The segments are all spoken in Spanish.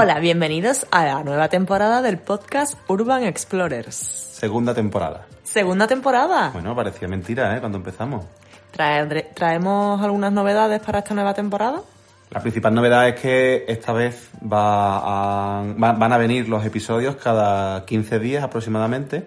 Hola, bienvenidos a la nueva temporada del podcast Urban Explorers. Segunda temporada. Segunda temporada. Bueno, parecía mentira, ¿eh? Cuando empezamos. Trae- ¿Traemos algunas novedades para esta nueva temporada? La principal novedad es que esta vez va a- va- van a venir los episodios cada 15 días aproximadamente,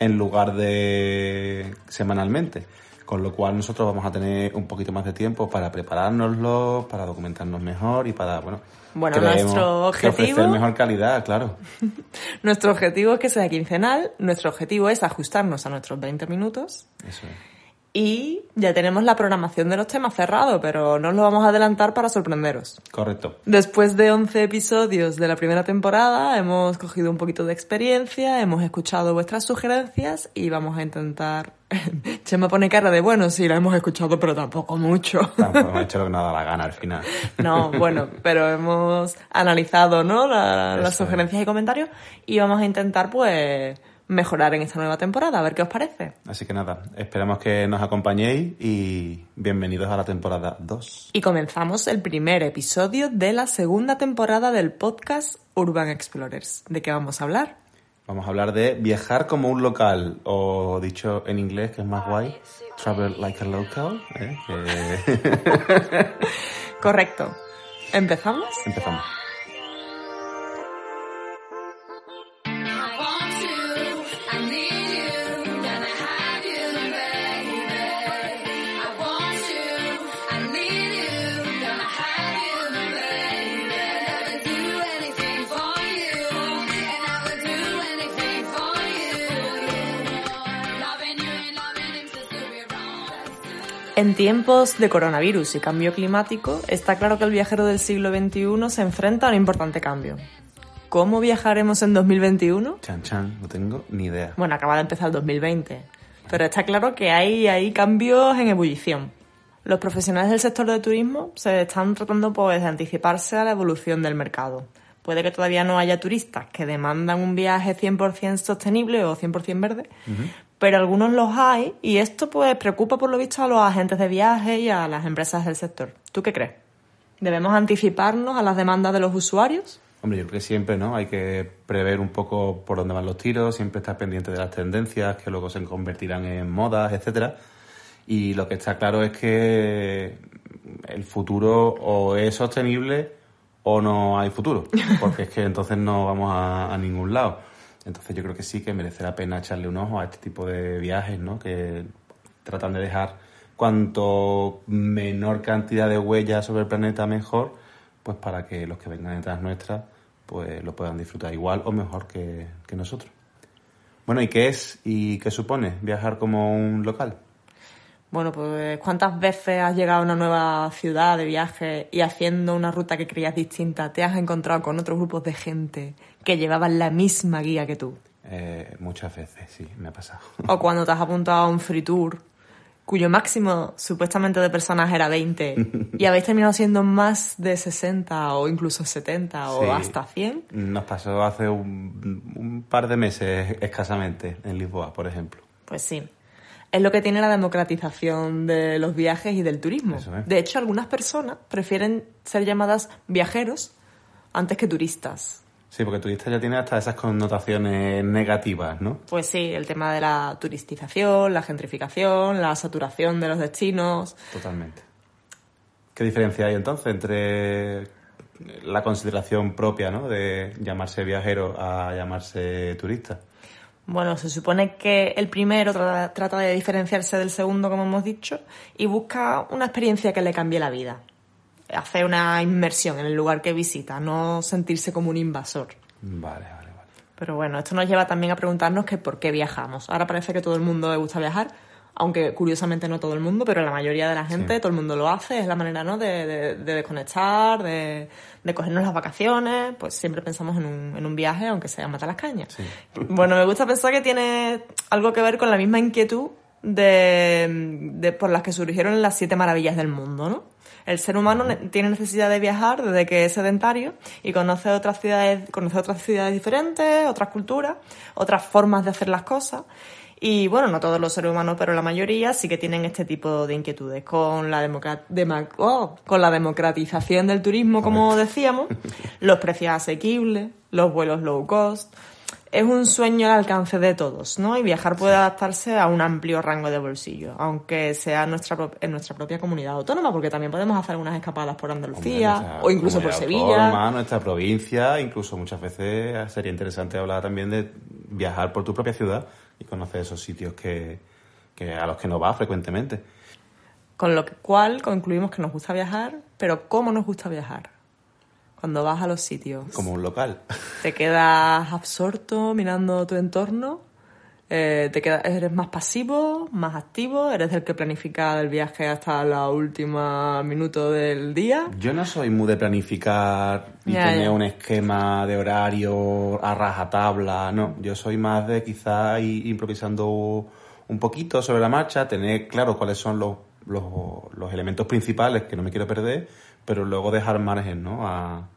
en lugar de semanalmente. Con lo cual nosotros vamos a tener un poquito más de tiempo para preparárnoslo, para documentarnos mejor y para, bueno, Bueno, nuestro que ofrecer objetivo- mejor calidad, claro. Nuestro objetivo es que sea quincenal, nuestro objetivo es ajustarnos a nuestros 20 minutos Eso es. Y ya tenemos la programación de los temas cerrado, pero no os lo vamos a adelantar para sorprenderos. Correcto. Después de 11 episodios de la primera temporada, hemos cogido un poquito de experiencia, hemos escuchado vuestras sugerencias y vamos a intentar... Chema pone cara de, bueno, sí, la hemos escuchado, pero tampoco mucho. Tampoco hemos hecho lo que nos da la gana al final. No, bueno, pero hemos analizado, ¿no? La- las sugerencias y comentarios y vamos a intentar, pues, mejorar en esta nueva temporada, a ver qué os parece. Así que nada, esperamos que nos acompañéis y bienvenidos a la temporada 2. Y comenzamos el primer episodio de la segunda temporada del podcast Urban Explorers. ¿De qué vamos a hablar? Vamos a hablar de viajar como un local, o dicho en inglés, que es más guay, travel like a local. ¿eh? Correcto. ¿Empezamos? Empezamos. En tiempos de coronavirus y cambio climático, está claro que el viajero del siglo XXI se enfrenta a un importante cambio. ¿Cómo viajaremos en 2021? Chan chan, no tengo ni idea. Bueno, acaba de empezar el 2020, pero está claro que hay, hay cambios en ebullición. Los profesionales del sector del turismo se están tratando pues, de anticiparse a la evolución del mercado. Puede que todavía no haya turistas que demandan un viaje 100% sostenible o 100% verde, pero algunos los hay y esto pues preocupa por lo visto a los agentes de viaje y a las empresas del sector. ¿Tú qué crees? ¿Debemos anticiparnos a las demandas de los usuarios? Hombre, yo creo que siempre, ¿no? Hay que prever un poco por dónde van los tiros, siempre estar pendiente de las tendencias que luego se convertirán en modas, etcétera. Y lo que está claro es que el futuro o es sostenible o no hay futuro, porque es que entonces no vamos a, a ningún lado. Entonces yo creo que sí que merece la pena echarle un ojo a este tipo de viajes, ¿no? Que tratan de dejar cuanto menor cantidad de huellas sobre el planeta mejor, pues para que los que vengan detrás nuestras pues lo puedan disfrutar igual o mejor que, que nosotros. Bueno, ¿y qué es y qué supone viajar como un local? Bueno, pues ¿cuántas veces has llegado a una nueva ciudad de viaje y haciendo una ruta que creías distinta te has encontrado con otros grupos de gente que llevaban la misma guía que tú? Eh, muchas veces, sí, me ha pasado. O cuando te has apuntado a un free tour cuyo máximo supuestamente de personas era 20 y habéis terminado siendo más de 60 o incluso 70 Sí. o hasta 100. Nos pasó hace un, un par de meses escasamente en Lisboa, por ejemplo. Pues sí. Es lo que tiene la democratización de los viajes y del turismo. Es. De hecho, algunas personas prefieren ser llamadas viajeros antes que turistas. Sí, porque turista ya tiene hasta esas connotaciones negativas, ¿no? Pues sí, el tema de la turistización, la gentrificación, la saturación de los destinos. Totalmente. ¿Qué diferencia hay entonces entre la consideración propia, ¿no? De llamarse viajero a llamarse turista? Bueno, se supone que el primero trata, trata de diferenciarse del segundo, como hemos dicho, y busca una experiencia que le cambie la vida. Hacer una inmersión en el lugar que visita, no sentirse como un invasor. Vale, vale, vale. Pero bueno, esto nos lleva también a preguntarnos que por qué viajamos. Ahora parece que todo el mundo le gusta viajar, aunque curiosamente no todo el mundo, pero la mayoría de la gente, Sí. todo el mundo lo hace, es la manera ¿no? de, de- de desconectar, de, de cogernos las vacaciones, pues siempre pensamos en un, en un viaje, aunque sea a matar las cañas. Sí. Bueno, me gusta pensar que tiene algo que ver con la misma inquietud de, de- por las que surgieron las siete maravillas del mundo, ¿no? El ser humano ne- tiene necesidad de viajar desde que es sedentario y conoce otras ciudades, conoce otras ciudades diferentes, otras culturas, otras formas de hacer las cosas. Y bueno, no todos los seres humanos, pero la mayoría sí que tienen este tipo de inquietudes. Con la, dema- oh, con la democratización del turismo, como decíamos, los precios asequibles, los vuelos low cost, es un sueño al alcance de todos, ¿no? Y viajar puede adaptarse a un amplio rango de bolsillo, aunque sea en nuestra, en nuestra propia comunidad autónoma, porque también podemos hacer algunas escapadas por Andalucía Hombre, nuestra o incluso por Sevilla. autónoma, nuestra provincia, incluso muchas veces sería interesante hablar también de viajar por tu propia ciudad y conocer esos sitios que, que a los que no vas frecuentemente. Con lo cual concluimos que nos gusta viajar, pero ¿cómo nos gusta viajar? Cuando vas a los sitios. Como un local. ¿Te quedas absorto mirando tu entorno? Eh, ¿te quedas, ¿Eres más pasivo, más activo? ¿Eres el que planifica el viaje hasta la última minuto del día? Yo no soy muy de planificar y tener un esquema de horario a rajatabla, no. Yo soy más de quizá ir improvisando un poquito sobre la marcha, tener claro cuáles son los, los, los elementos principales que no me quiero perder, pero luego dejar margen, ¿no? A,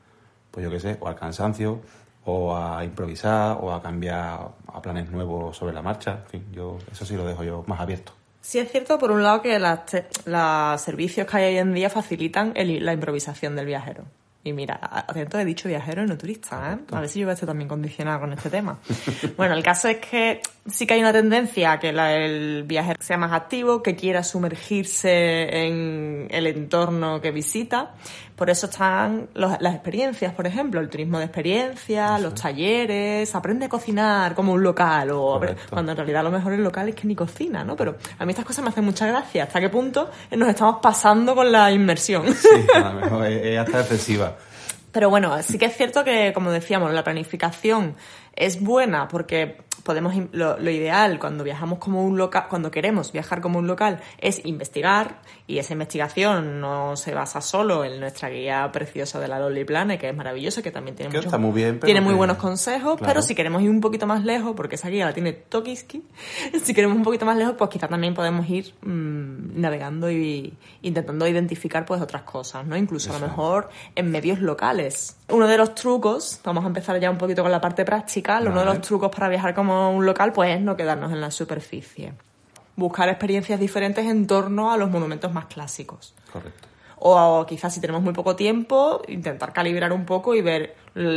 pues yo qué sé, o al cansancio, o a improvisar, o a cambiar a planes nuevos sobre la marcha. En fin, yo eso sí lo dejo yo más abierto. Sí es cierto, por un lado, que los servicios que hay hoy en día facilitan el- la improvisación del viajero. Y mira, atento, he dicho viajero y no turista, ¿eh? A ver si yo voy a estar también condicionada con este tema. bueno, el caso es que sí que hay una tendencia a que la- el viajero sea más activo, que quiera sumergirse en el entorno que visita. Por eso están los- las experiencias, por ejemplo, el turismo de experiencia, los talleres, aprende a cocinar como un local, o Correcto. cuando en realidad lo mejor el local es que ni cocina, ¿no? Pero a mí estas cosas me hacen mucha gracia. ¿Hasta qué punto nos estamos pasando con la inmersión? Sí, a lo mejor es, es hasta excesiva. Pero bueno, sí que es cierto que, como decíamos, la planificación es buena porque podemos lo, lo ideal cuando viajamos como un local, cuando queremos viajar como un local, es investigar y esa investigación no se basa solo en nuestra guía preciosa de la Lonely Planet, que es maravillosa, que también tiene Que muchos- está muy bien, tiene muy buenos consejos, Claro. pero si queremos ir un poquito más lejos, porque esa guía la tiene Tokiski, si queremos un poquito más lejos, pues quizá también podemos ir mm, navegando y intentando identificar pues otras cosas, ¿no? Incluso a lo mejor en medios locales. Uno de los trucos, vamos a empezar ya un poquito con la parte práctica, uno de los trucos para viajar como un local, pues es no quedarnos en la superficie. Buscar experiencias diferentes en torno a los monumentos más clásicos. Correcto. O quizás si tenemos muy poco tiempo, intentar calibrar un poco y ver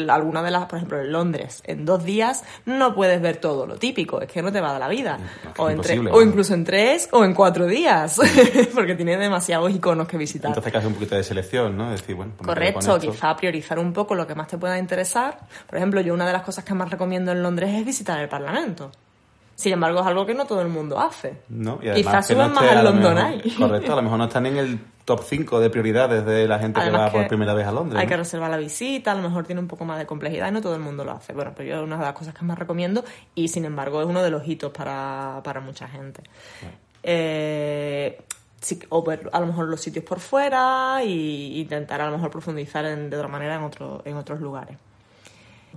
alguna de las, por ejemplo, en Londres, en dos días no puedes ver todo lo típico, es que no te va a dar la vida. O, en incluso en tres o en cuatro días, porque tiene demasiados iconos que visitar. Entonces que hacer un poquito de selección, ¿no? Decir, bueno, pues Correcto, quizá priorizar un poco lo que más te pueda interesar. Por ejemplo, yo una de las cosas que más recomiendo en Londres es visitar el Parlamento. Sin embargo, es algo que no todo el mundo hace. No, y además Quizás que no suben más al London Eye. Correcto, a lo mejor no están en el top 5 de prioridades de la gente que va por primera vez a Londres. Hay ¿no? que reservar la visita, a lo mejor tiene un poco más de complejidad y no todo el mundo lo hace. Bueno, pero yo es una de las cosas que más recomiendo y sin embargo es uno de los hitos para, para mucha gente. Eh, sí, o ver a lo mejor los sitios por fuera y intentar a lo mejor profundizar en- de otra manera en, otro, en otros lugares.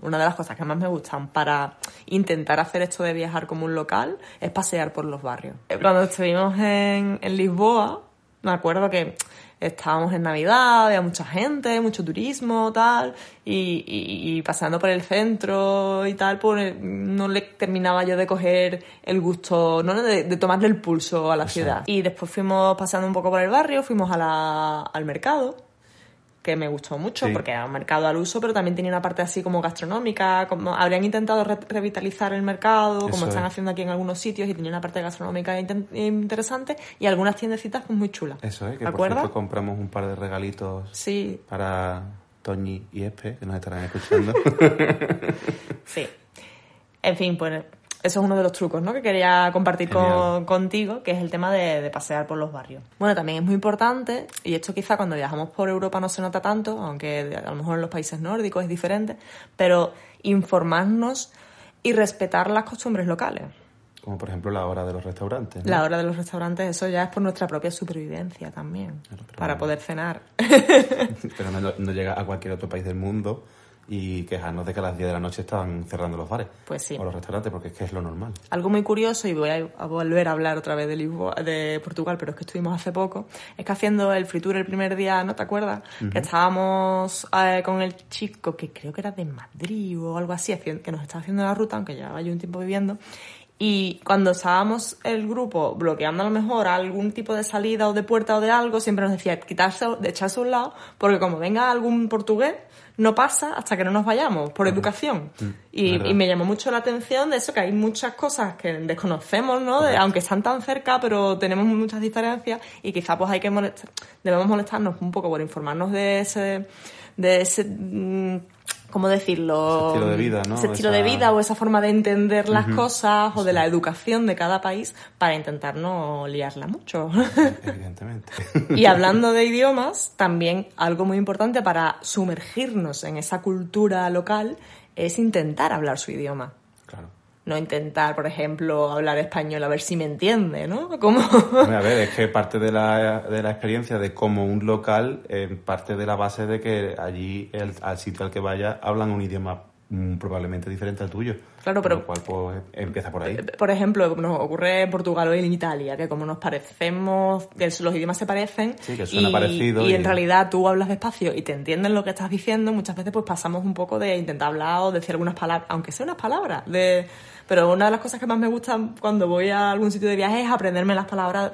Una de las cosas que más me gustan para intentar hacer esto de viajar como un local es pasear por los barrios. Cuando estuvimos en, en Lisboa, me acuerdo que estábamos en Navidad, había mucha gente, mucho turismo, tal, y, y- y paseando por el centro y tal, pues no le terminaba yo de coger el gusto, no de, de tomarle el pulso a la ciudad. Y después fuimos paseando un poco por el barrio, fuimos a la- al mercado, que me gustó mucho Sí. porque era un mercado al uso, pero también tenía una parte así como gastronómica, como habrían intentado re- revitalizar el mercado, como están es. haciendo aquí en algunos sitios, y tenía una parte gastronómica interesante y algunas tiendecitas pues muy chulas. Eso es, que ¿De por acuerdo? cierto compramos un par de regalitos Sí, para Toñi y Espe, que nos estarán escuchando. sí. En fin, pues eso es uno de los trucos ¿no? que quería compartir con- contigo, que es el tema de, de pasear por los barrios. Bueno, también es muy importante, y esto quizá cuando viajamos por Europa no se nota tanto, aunque a lo mejor en los países nórdicos es diferente, pero informarnos y respetar las costumbres locales. Como por ejemplo la hora de los restaurantes. ¿no? La hora de los restaurantes, eso ya es por nuestra propia supervivencia también, Claro, para bueno. poder cenar. Pero no, no llega a cualquier otro país del mundo y quejarnos de que a las 10 de la noche estaban cerrando los bares. Pues sí. O los restaurantes, porque es que es lo normal. Algo muy curioso, y voy a, volver a hablar otra vez de, Lisboa, de Portugal, pero es que estuvimos hace poco, es que haciendo el free tour el primer día, ¿no te acuerdas? Que estábamos eh, con el chico que creo que era de Madrid o algo así, que nos estaba haciendo la ruta, aunque llevaba yo un tiempo viviendo. Y cuando estábamos el grupo bloqueando a lo mejor algún tipo de salida o de puerta o de algo, siempre nos decía quitarse, de echarse a un lado, porque como venga algún portugués, no pasa hasta que no nos vayamos, por educación. Y, verdad. y me llamó mucho la atención de eso, que hay muchas cosas que desconocemos, ¿no? De- aunque están tan cerca, pero tenemos muchas diferencias y quizá pues hay que molestar, debemos molestarnos un poco por informarnos de ese, de ese, mm, ¿cómo decirlo? Ese estilo de vida, ¿no? Ese estilo Esa- de vida o esa forma de entender las cosas o de la educación de cada país para intentar no liarla mucho. Evidentemente. Y hablando de idiomas, también algo muy importante para sumergirnos en esa cultura local es intentar hablar su idioma. claro. No intentar, por ejemplo, hablar español a ver si me entiende, ¿no? A ver, es que parte de la, de la experiencia de como un local, eh, parte de la base de que allí, el- al sitio al que vaya, hablan un idioma probablemente diferente al tuyo. Claro, Con pero- Lo cual, pues, empieza por ahí. Por ejemplo, nos ocurre en Portugal o en Italia, que como nos parecemos, que los idiomas se parecen Sí, que suena y, parecido y y- en realidad tú hablas despacio y te entienden lo que estás diciendo, muchas veces pues pasamos un poco de intentar hablar o decir algunas palabras, aunque sea unas palabras, de... pero una de las cosas que más me gustan cuando voy a algún sitio de viaje es aprenderme las palabras,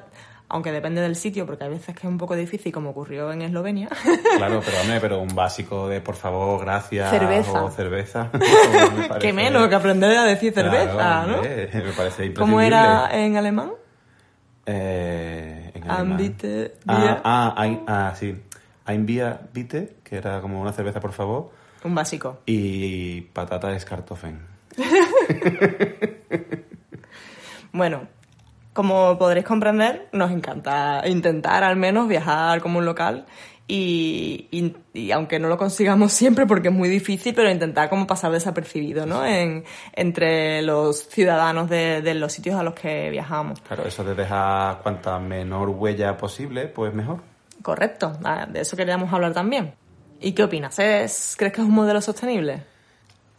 aunque depende del sitio, porque hay veces que es un poco difícil, como ocurrió en Eslovenia. Claro, pero hombre, pero un básico de por favor, gracias. Cerveza. O cerveza. me que menos que aprender a decir Claro, cerveza, ¿no? Me parece imprescindible. ¿Cómo era en alemán? Eh, en alemán. Anbite Ah, ah, ein- ah, sí. Ein Bier, bitte, que era como una cerveza, por favor. Un básico. Y patata escartofen. Bueno, como podréis comprender, nos encanta intentar al menos viajar como un local y, y- y aunque no lo consigamos siempre porque es muy difícil, pero intentar como pasar desapercibido, ¿no? En, entre los ciudadanos de, de los sitios a los que viajamos. Claro, eso de dejar cuanta menor huella posible, pues mejor. Correcto, ah, de eso queríamos hablar también. ¿Y qué opinas? ¿Es, ¿Crees que es un modelo sostenible?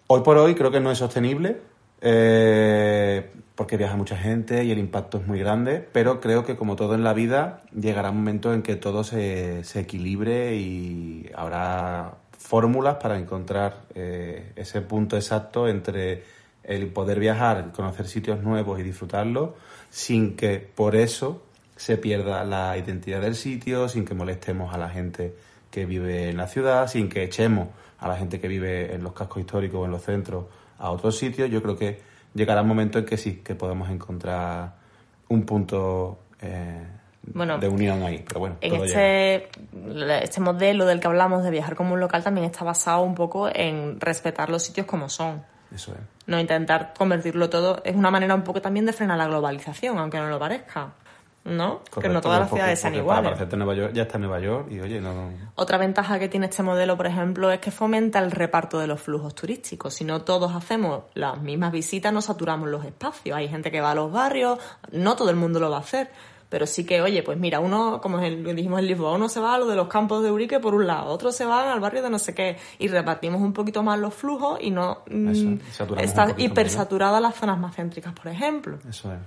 Hoy por hoy creo que no es sostenible, eh, porque viaja mucha gente y el impacto es muy grande, pero creo que como todo en la vida, llegará un momento en que todo se, se equilibre y habrá fórmulas para encontrar eh, ese punto exacto entre el poder viajar, conocer sitios nuevos y disfrutarlos, sin que por eso se pierda la identidad del sitio, sin que molestemos a la gente que vive en la ciudad, sin que echemos a la gente que vive en los cascos históricos o en los centros a otros sitios. Yo creo que llegará un momento en que sí, que podemos encontrar un punto eh, Bueno, de unión ahí. Pero bueno, En todo llega. este, este modelo del que hablamos de viajar como un local también está basado un poco en respetar los sitios como son. Eso es. No intentar convertirlo todo. Es una manera un poco también de frenar la globalización, aunque no lo parezca. ¿No? que no todas las ciudades sean Para iguales. Nueva York, ya está en Nueva York y oye, no. Otra ventaja que tiene este modelo, por ejemplo, es que fomenta el reparto de los flujos turísticos. Si no todos hacemos las mismas visitas, no saturamos los espacios. Hay gente que va a los barrios, no todo el mundo lo va a hacer. Pero sí que, oye, pues mira, uno, como es el- dijimos en Lisboa, uno se va a lo de los campos de Urique por un lado, otros se van al barrio de no sé qué, y repartimos un poquito más los flujos y no mm, Eso, saturamos está hipersaturadas las zonas más céntricas, por ejemplo. Eso es.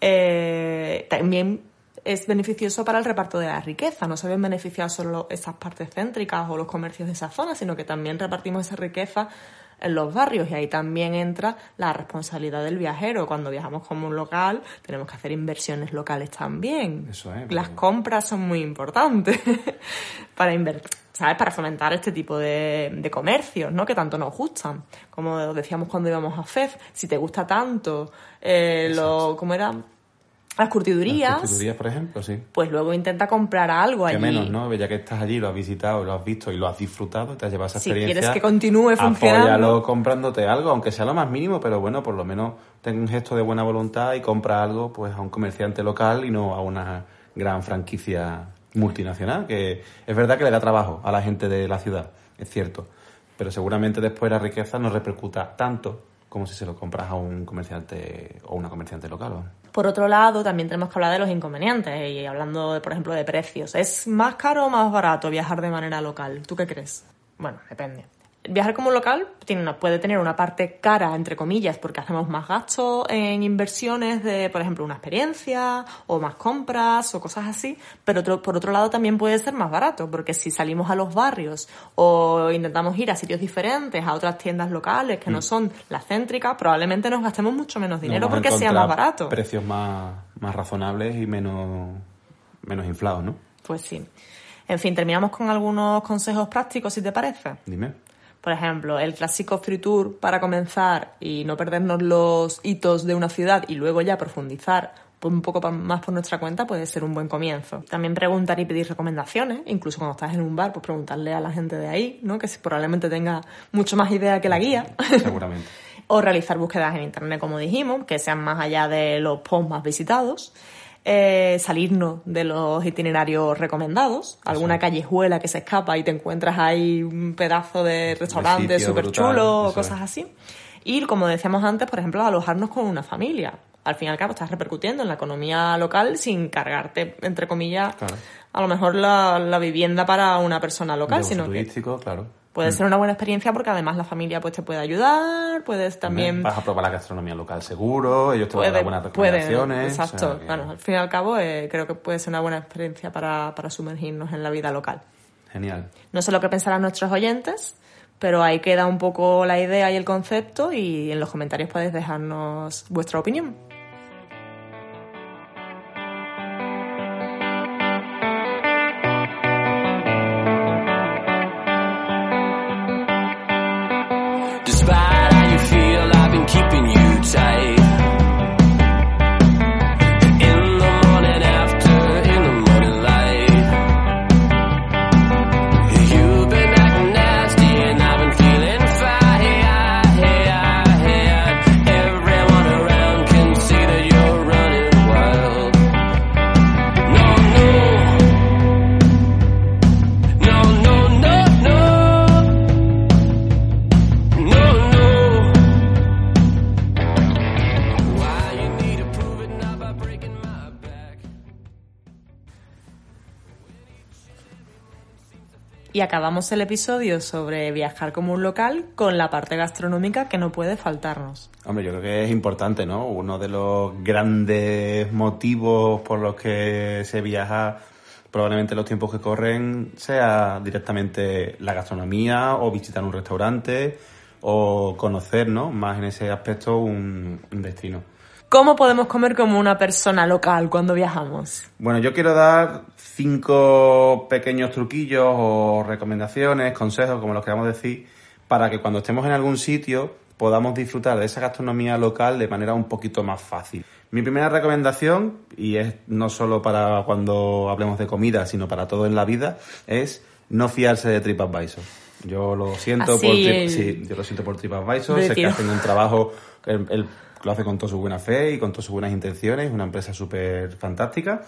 Eh, también es beneficioso para el reparto de la riqueza. No se ven beneficiados solo esas partes céntricas o los comercios de esa zona, sino que también repartimos esa riqueza en los barrios y ahí también entra la responsabilidad del viajero. Cuando viajamos como un local tenemos que hacer inversiones locales también. Eso es, Las compras son muy importantes para invertir. ¿Sabes? Para fomentar este tipo de, de comercios, ¿no? Que tanto nos gustan. Como decíamos cuando íbamos a FEF, si te gusta tanto, eh, lo, ¿cómo era? Las curtidurías, Las constituirías, por ejemplo, sí. pues luego intenta comprar algo allí. Que menos, ¿no? Ya que estás allí, lo has visitado, lo has visto y lo has disfrutado, te has llevado esa Si experiencia. quieres que continúe funcionando. Apóyalo comprándote algo, aunque sea lo más mínimo, pero bueno, por lo menos ten un gesto de buena voluntad y compra algo pues a un comerciante local y no a una gran franquicia multinacional, que es verdad que le da trabajo a la gente de la ciudad, es cierto, pero seguramente después la riqueza no repercuta tanto como si se lo compras a un comerciante o una comerciante local. Por otro lado, también tenemos que hablar de los inconvenientes y hablando, de, por ejemplo, de precios. ¿Es más caro o más barato viajar de manera local? ¿Tú qué crees? Bueno, depende. Viajar como local tiene una- puede tener una parte cara, entre comillas, porque hacemos más gastos en inversiones de, por ejemplo, una experiencia o más compras o cosas así, pero otro- por otro lado también puede ser más barato, porque si salimos a los barrios o intentamos ir a sitios diferentes, a otras tiendas locales que no son las céntricas, probablemente nos gastemos mucho menos dinero porque sea más barato. Precios más, más razonables y menos, menos inflados, ¿no? Pues sí. En fin, terminamos con algunos consejos prácticos, si te parece. Dime. Por ejemplo, el clásico free tour para comenzar y no perdernos los hitos de una ciudad y luego ya profundizar un poco más por nuestra cuenta puede ser un buen comienzo. También preguntar y pedir recomendaciones, incluso cuando estás en un bar, pues preguntarle a la gente de ahí, ¿no? Que si- probablemente tenga mucho más idea que la guía. Seguramente. o realizar búsquedas en internet, como dijimos, que sean más allá de los posts más visitados. Eh, salirnos de los itinerarios recomendados, alguna callejuela que se escapa y te encuentras ahí un pedazo de restaurante súper chulo o cosas es. así. Y como decíamos antes, por ejemplo, alojarnos con una familia. Al fin y al cabo estás repercutiendo en la economía local sin cargarte, entre comillas, Claro. a lo mejor la, la vivienda para una persona local, De sino que turístico, claro. Puede ser una buena experiencia porque además la familia pues te puede ayudar, puedes también Vas a probar la gastronomía local seguro, ellos te van a puede, dar buenas puede, recomendaciones. exacto. o sea Bueno, al fin y al cabo eh, creo que puede ser una buena experiencia para, para sumergirnos en la vida local. Genial. No sé lo que pensarán nuestros oyentes, pero ahí queda un poco la idea y el concepto y en los comentarios podéis dejarnos vuestra opinión. Y acabamos el episodio sobre viajar como un local con la parte gastronómica que no puede faltarnos. Hombre, yo creo que es importante, ¿no? Uno de los grandes motivos por los que se viaja probablemente en los tiempos que corren sea directamente la gastronomía o visitar un restaurante o conocer, ¿no? Más en ese aspecto un destino. ¿Cómo podemos comer como una persona local cuando viajamos? Bueno, yo quiero dar cinco pequeños truquillos o recomendaciones, consejos, como los queramos decir, para que cuando estemos en algún sitio podamos disfrutar de esa gastronomía local de manera un poquito más fácil. Mi primera recomendación, y es no solo para cuando hablemos de comida, sino para todo en la vida, es no fiarse de TripAdvisor. Yo lo siento Así por el- sí, yo lo siento por TripAdvisor, sé que hacen un trabajo, él lo hace con toda su buena fe y con todas sus buenas intenciones, es una empresa súper fantástica,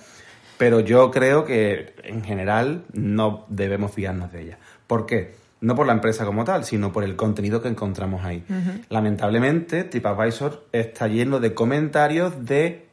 pero yo creo que en general no debemos fiarnos de ella. ¿Por qué? No por la empresa como tal, sino por el contenido que encontramos ahí. Lamentablemente, TripAdvisor está lleno de comentarios de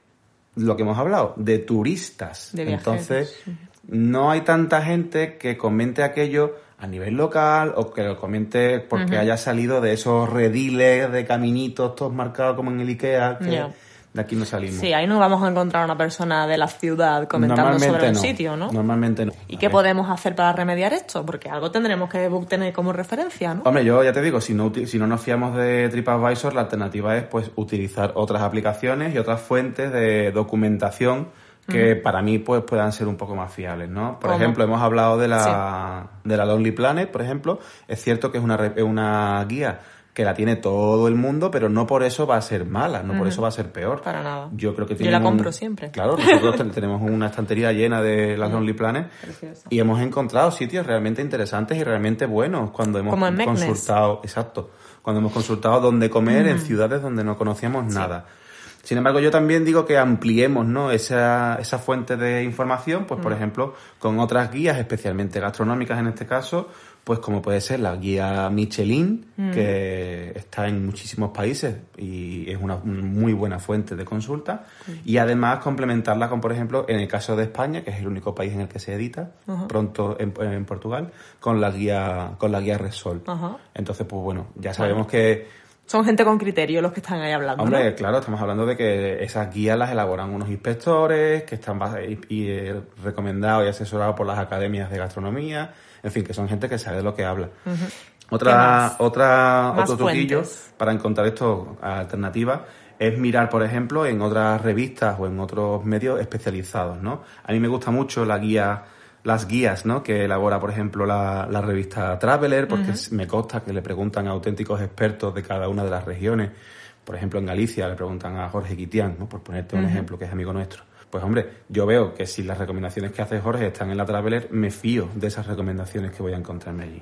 lo que hemos hablado, de turistas. De. Entonces, no hay tanta gente que comente aquello a nivel local o que lo comente porque haya salido de esos rediles de caminitos todos marcados como en el Ikea, que de aquí no salimos. Sí, ahí no vamos a encontrar una persona de la ciudad comentando sobre no. sitio, ¿no? Normalmente no. ¿Y A qué ver. podemos hacer para remediar esto? Porque algo tendremos que tener como referencia, ¿no? Hombre, yo ya te digo, si no, si no nos fiamos de TripAdvisor, la alternativa es pues utilizar otras aplicaciones y otras fuentes de documentación que para mí pues puedan ser un poco más fiables, ¿no? Por ¿Cómo? ejemplo, hemos hablado de la, de la Lonely Planet, por ejemplo. Es cierto que es una, una guía que la tiene todo el mundo, pero no por eso va a ser mala, no por eso va a ser peor. Para nada. Yo creo que Yo la un- compro siempre. Claro, nosotros ten- tenemos una estantería llena de las Lonely Planet Preciosa. y hemos encontrado sitios realmente interesantes y realmente buenos cuando hemos consultado, exacto, cuando hemos consultado dónde comer en ciudades donde no conocíamos nada. Sin embargo, yo también digo que ampliemos ¿no? esa, esa fuente de información, pues por ejemplo, con otras guías, especialmente gastronómicas en este caso, pues como puede ser la guía Michelin, que está en muchísimos países y es una muy buena fuente de consulta, y además complementarla con, por ejemplo, en el caso de España, que es el único país en el que se edita, pronto en, en Portugal, con la guía, con la guía Resol. Ajá. Entonces, pues bueno, ya sabemos que Son gente con criterio los que están ahí hablando, Hombre, ¿no? claro, estamos hablando de que esas guías las elaboran unos inspectores que están y, y, eh, recomendados y asesorados por las academias de gastronomía, en fin, que son gente que sabe de lo que habla. ¿Qué Otra, más? otra, Más otro truquillo fuentes. para encontrar esto alternativas es mirar, por ejemplo, en otras revistas o en otros medios especializados, ¿no? A mí me gusta mucho la guía, las guías, ¿no? Que elabora, por ejemplo, la, la revista Traveler, porque me consta que le preguntan a auténticos expertos de cada una de las regiones. Por ejemplo, en Galicia le preguntan a Jorge Guitián, ¿no? Por ponerte un ejemplo, que es amigo nuestro. Pues hombre, yo veo que si las recomendaciones que hace Jorge están en la Traveler, me fío de esas recomendaciones que voy a encontrarme allí.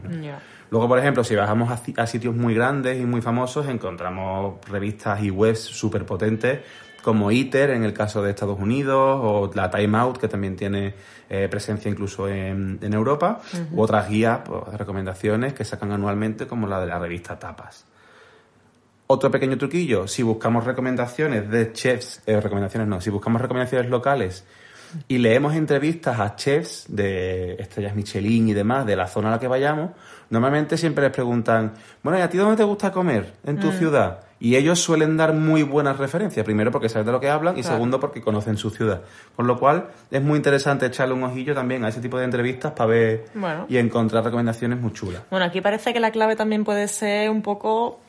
Luego, por ejemplo, si bajamos a, a sitios muy grandes y muy famosos, encontramos revistas y webs súper potentes como ITER en el caso de Estados Unidos o la Time Out que también tiene eh, presencia incluso en, en Europa u otras guías, pues, recomendaciones que sacan anualmente como la de la revista Tapas. Otro pequeño truquillo, si buscamos recomendaciones de chefs, eh, recomendaciones no, si buscamos recomendaciones locales y leemos entrevistas a chefs de estrellas Michelin y demás de la zona a la que vayamos, normalmente siempre les preguntan, bueno, ¿y a ti dónde te gusta comer en tu ciudad? Y ellos suelen dar muy buenas referencias, primero porque saben de lo que hablan y Claro. segundo porque conocen su ciudad. Con lo cual es muy interesante echarle un ojillo también a ese tipo de entrevistas para ver Bueno. y encontrar recomendaciones muy chulas. Bueno, aquí parece que la clave también puede ser un poco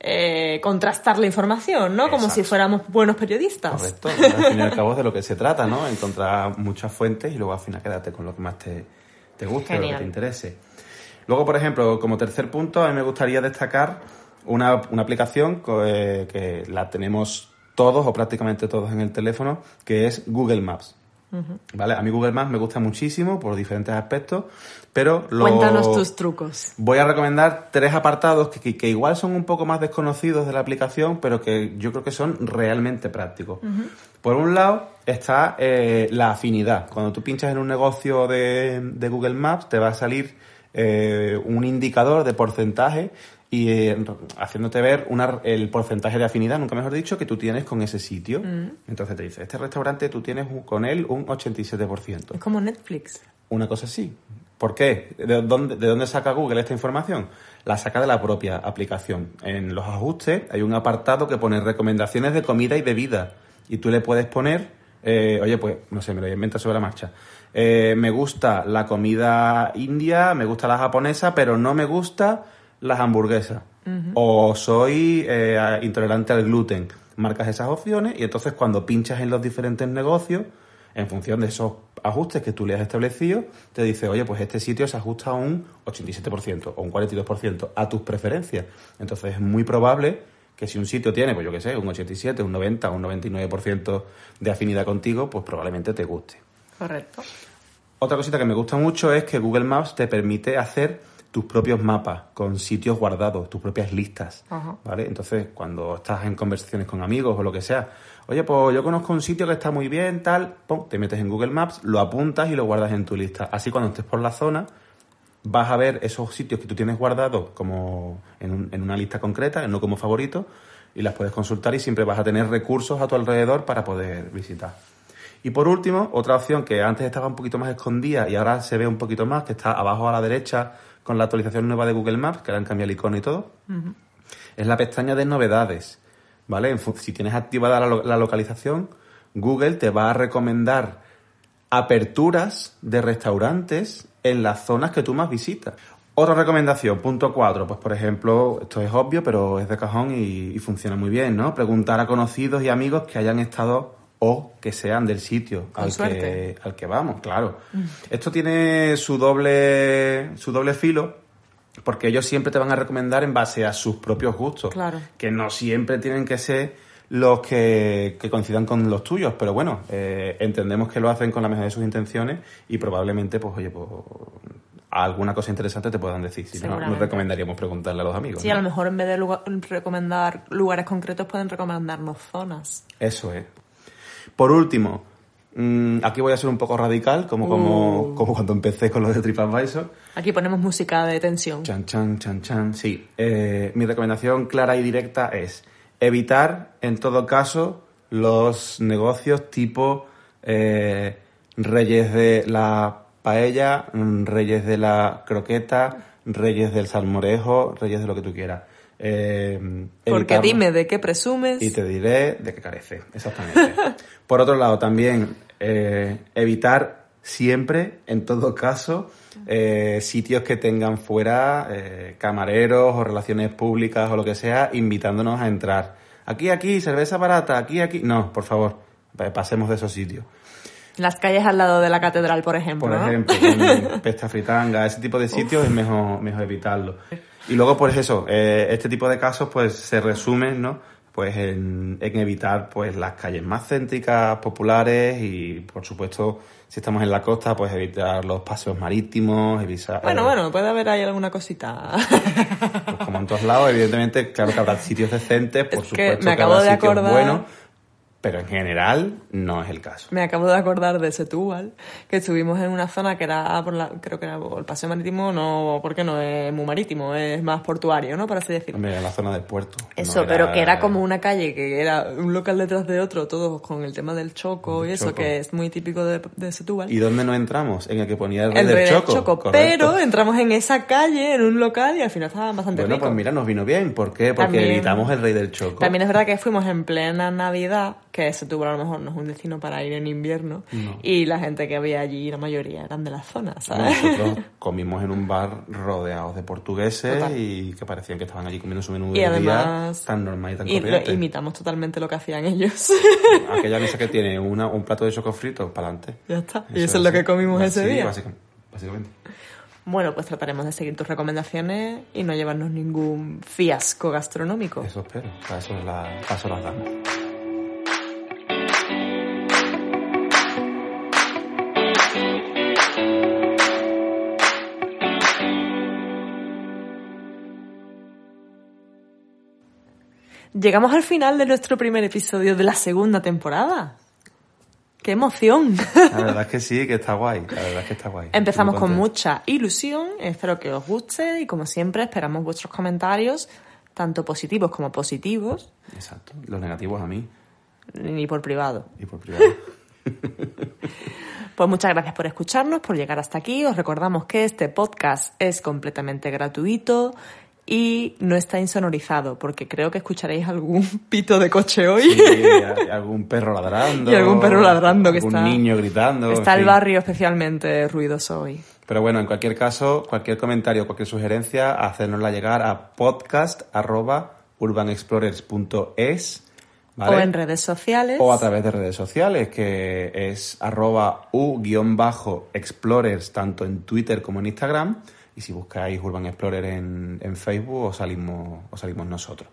eh, contrastar la información, ¿no? Como si fuéramos buenos periodistas. Correcto, al fin y al cabo es de lo que se trata, ¿no? Encontrar muchas fuentes y luego al final quedarte con lo que más te, te guste lo que te interese. Luego, por ejemplo, como tercer punto, a mí me gustaría destacar una, una aplicación eh, que la tenemos todos o prácticamente todos en el teléfono, que es Google Maps. ¿Vale? A mí Google Maps me gusta muchísimo por diferentes aspectos, pero lo... Cuéntanos tus trucos. Voy a recomendar tres apartados que, que- que igual son un poco más desconocidos de la aplicación, pero que yo creo que son realmente prácticos. Por un lado está eh, la afinidad. Cuando tú pinchas en un negocio de, de Google Maps, te va a salir eh, un indicador de porcentaje y eh, haciéndote ver una- el porcentaje de afinidad, nunca mejor dicho, que tú tienes con ese sitio. Entonces te dice, este restaurante tú tienes un- con él un 87%. Es como Netflix. Una cosa así. ¿Por qué? ¿De dónde, ¿De dónde saca Google esta información? La saca de la propia aplicación. En los ajustes hay un apartado que pone recomendaciones de comida y bebida. Y tú le puedes poner, eh, oye, pues, no sé, me lo invento sobre la marcha. Eh, me gusta la comida india, me gusta la japonesa, pero no me gusta las hamburguesas. O soy eh, intolerante al gluten. Marcas esas opciones y entonces cuando pinchas en los diferentes negocios, en función de esos ajustes que tú le has establecido, te dice, oye, pues este sitio se ajusta a un 87% o un 42% a tus preferencias. Entonces es muy probable que si un sitio tiene, pues yo qué sé, un 87, un 90, un 99% de afinidad contigo, pues probablemente te guste. Correcto. Otra cosita que me gusta mucho es que Google Maps te permite hacer tus propios mapas con sitios guardados, tus propias listas, Ajá. ¿vale? Entonces, cuando estás en conversaciones con amigos o lo que sea, oye, pues yo conozco un sitio que está muy bien, tal, pum, te metes en Google Maps, lo apuntas y lo guardas en tu lista. Así cuando estés por la zona, vas a ver esos sitios que tú tienes guardados como en, un- en una lista concreta, no como favorito, y las puedes consultar y siempre vas a tener recursos a tu alrededor para poder visitar. Y por último, otra opción que antes estaba un poquito más escondida y ahora se ve un poquito más, que está abajo a la derecha con la actualización nueva de Google Maps, que le han cambiado el icono y todo, es la pestaña de novedades. ¿Vale? Si tienes activada la, lo- la localización, Google te va a recomendar aperturas de restaurantes en las zonas que tú más visitas. Otra recomendación, punto 4, pues por ejemplo, esto es obvio, pero es de cajón y, y funciona muy bien, ¿no? Preguntar a conocidos y amigos que hayan estado o que sean del sitio al que, al que vamos, claro. Esto tiene su doble, su doble filo, porque ellos siempre te van a recomendar en base a sus propios gustos. Claro. Que no siempre tienen que ser los que, que coincidan con los tuyos, pero bueno, eh, entendemos que lo hacen con la mejor de sus intenciones y probablemente, pues oye, pues alguna cosa interesante te puedan decir. Si no, nos recomendaríamos preguntarle a los amigos. Sí, ¿no? a lo mejor en vez de lugar- recomendar lugares concretos pueden recomendarnos zonas. Eso es. Por último, mm, aquí voy a ser un poco radical, como, como, Uh. como cuando empecé con lo de TripAdvisor. Aquí ponemos música de tensión. Chan, chan, chan, chan. Sí. Eh, mi recomendación clara y directa es evitar, en todo caso, los negocios tipo eh, reyes de la paella, mm, reyes de la croqueta, reyes del salmorejo, reyes de lo que tú quieras. Eh, Porque dime de qué presumes. Y te diré de qué carece, exactamente. Por otro lado, también eh, evitar siempre, en todo caso, eh, sitios que tengan fuera eh, camareros o relaciones públicas o lo que sea, invitándonos a entrar. Aquí, aquí, cerveza barata, aquí, aquí. No, por favor, pa- pasemos de esos sitios. Las calles al lado de la catedral, por ejemplo. Por ¿no? ejemplo, con pesta fritanga, ese tipo de sitios es mejor, mejor evitarlo. Y luego, pues eso, eh, este tipo de casos pues se resumen, ¿no? Pues en, en evitar pues las calles más céntricas, populares y, por supuesto, si estamos en la costa, pues evitar los paseos marítimos, evitar... Bueno, eh, bueno, puede haber ahí alguna cosita. pues como en todos lados, evidentemente, claro que habrá sitios decentes, por Es que supuesto me que acabo habrá de sitios acordar- buenos, pero en general no es el caso. Me acabo de acordar de Setúbal, que estuvimos en una zona que era, por la, creo que era por el paseo marítimo, no, porque no es muy marítimo, es más portuario, ¿no? Por así decirlo. Hombre, en la zona del puerto. no Eso, era- pero que era como una calle, que era un local detrás de otro, todos con el tema del choco y Del eso, choco. que es muy típico de, de Setúbal. ¿Y dónde no entramos? En el que ponía el rey el del rey choco. del choco. correcto. Pero entramos en esa calle, en un local, y al final estaba bastante Bueno, rico. pues mira, nos vino bien. ¿Por qué? Porque También- evitamos el rey del choco. También es verdad que fuimos en plena Navidad, que Setúbal a lo mejor no es un destino para ir en invierno, y la gente que había allí, la mayoría eran de la zona, ¿sabes? Nosotros comimos en un bar rodeados de portugueses Total. y que parecían que estaban allí comiendo su menú Y día además- tan normal y tan Y lo- corriente. imitamos totalmente lo que hacían ellos. Aquella mesa que tiene una, un plato de choco frito para adelante. Ya está. Y eso es lo que comimos ese día. Básicamente. Bueno, pues trataremos de seguir tus recomendaciones y no llevarnos ningún fiasco gastronómico. Eso espero. Para eso, la, para eso las damos. Llegamos al final de nuestro primer episodio de la segunda temporada. ¡Qué emoción! La verdad es que sí, que está guay. La verdad es que está guay. Empezamos con mucha ilusión, espero que os guste y como siempre esperamos vuestros comentarios, tanto positivos como positivos, Exacto. Los negativos a mí ni por privado. y por privado. Pues muchas gracias por escucharnos, por llegar hasta aquí. Os recordamos que este podcast es completamente gratuito y no está insonorizado, porque creo que escucharéis algún pito de coche hoy. Sí, algún perro ladrando. Y algún perro ladrando que algún está- niño gritando. Está el fin. barrio especialmente ruidoso hoy. Pero bueno, en cualquier caso, cualquier comentario, cualquier sugerencia, hacérnosla llegar a podcast.urbanexplorers.es ¿vale? O en redes sociales. O a través de redes sociales, que es arroba u-explorers, tanto en Twitter como en Instagram. Y si buscáis Urban Explorer en, en Facebook, os salimos, os salimos nosotros.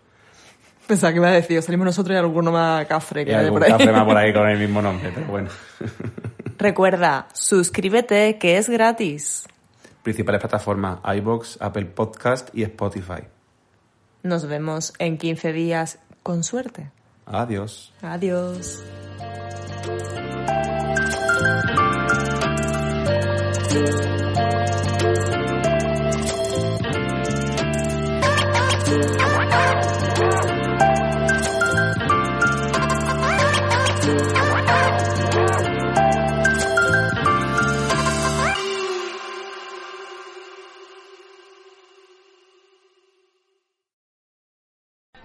Pensaba que iba a decir, os salimos nosotros y alguno más cafre Y que hay algún por ahí. café más por ahí con el mismo nombre, pero bueno. Recuerda, suscríbete que es gratis. Principales plataformas, iBox, Apple Podcast y Spotify. Nos vemos en 15 días con suerte. Adiós. Adiós.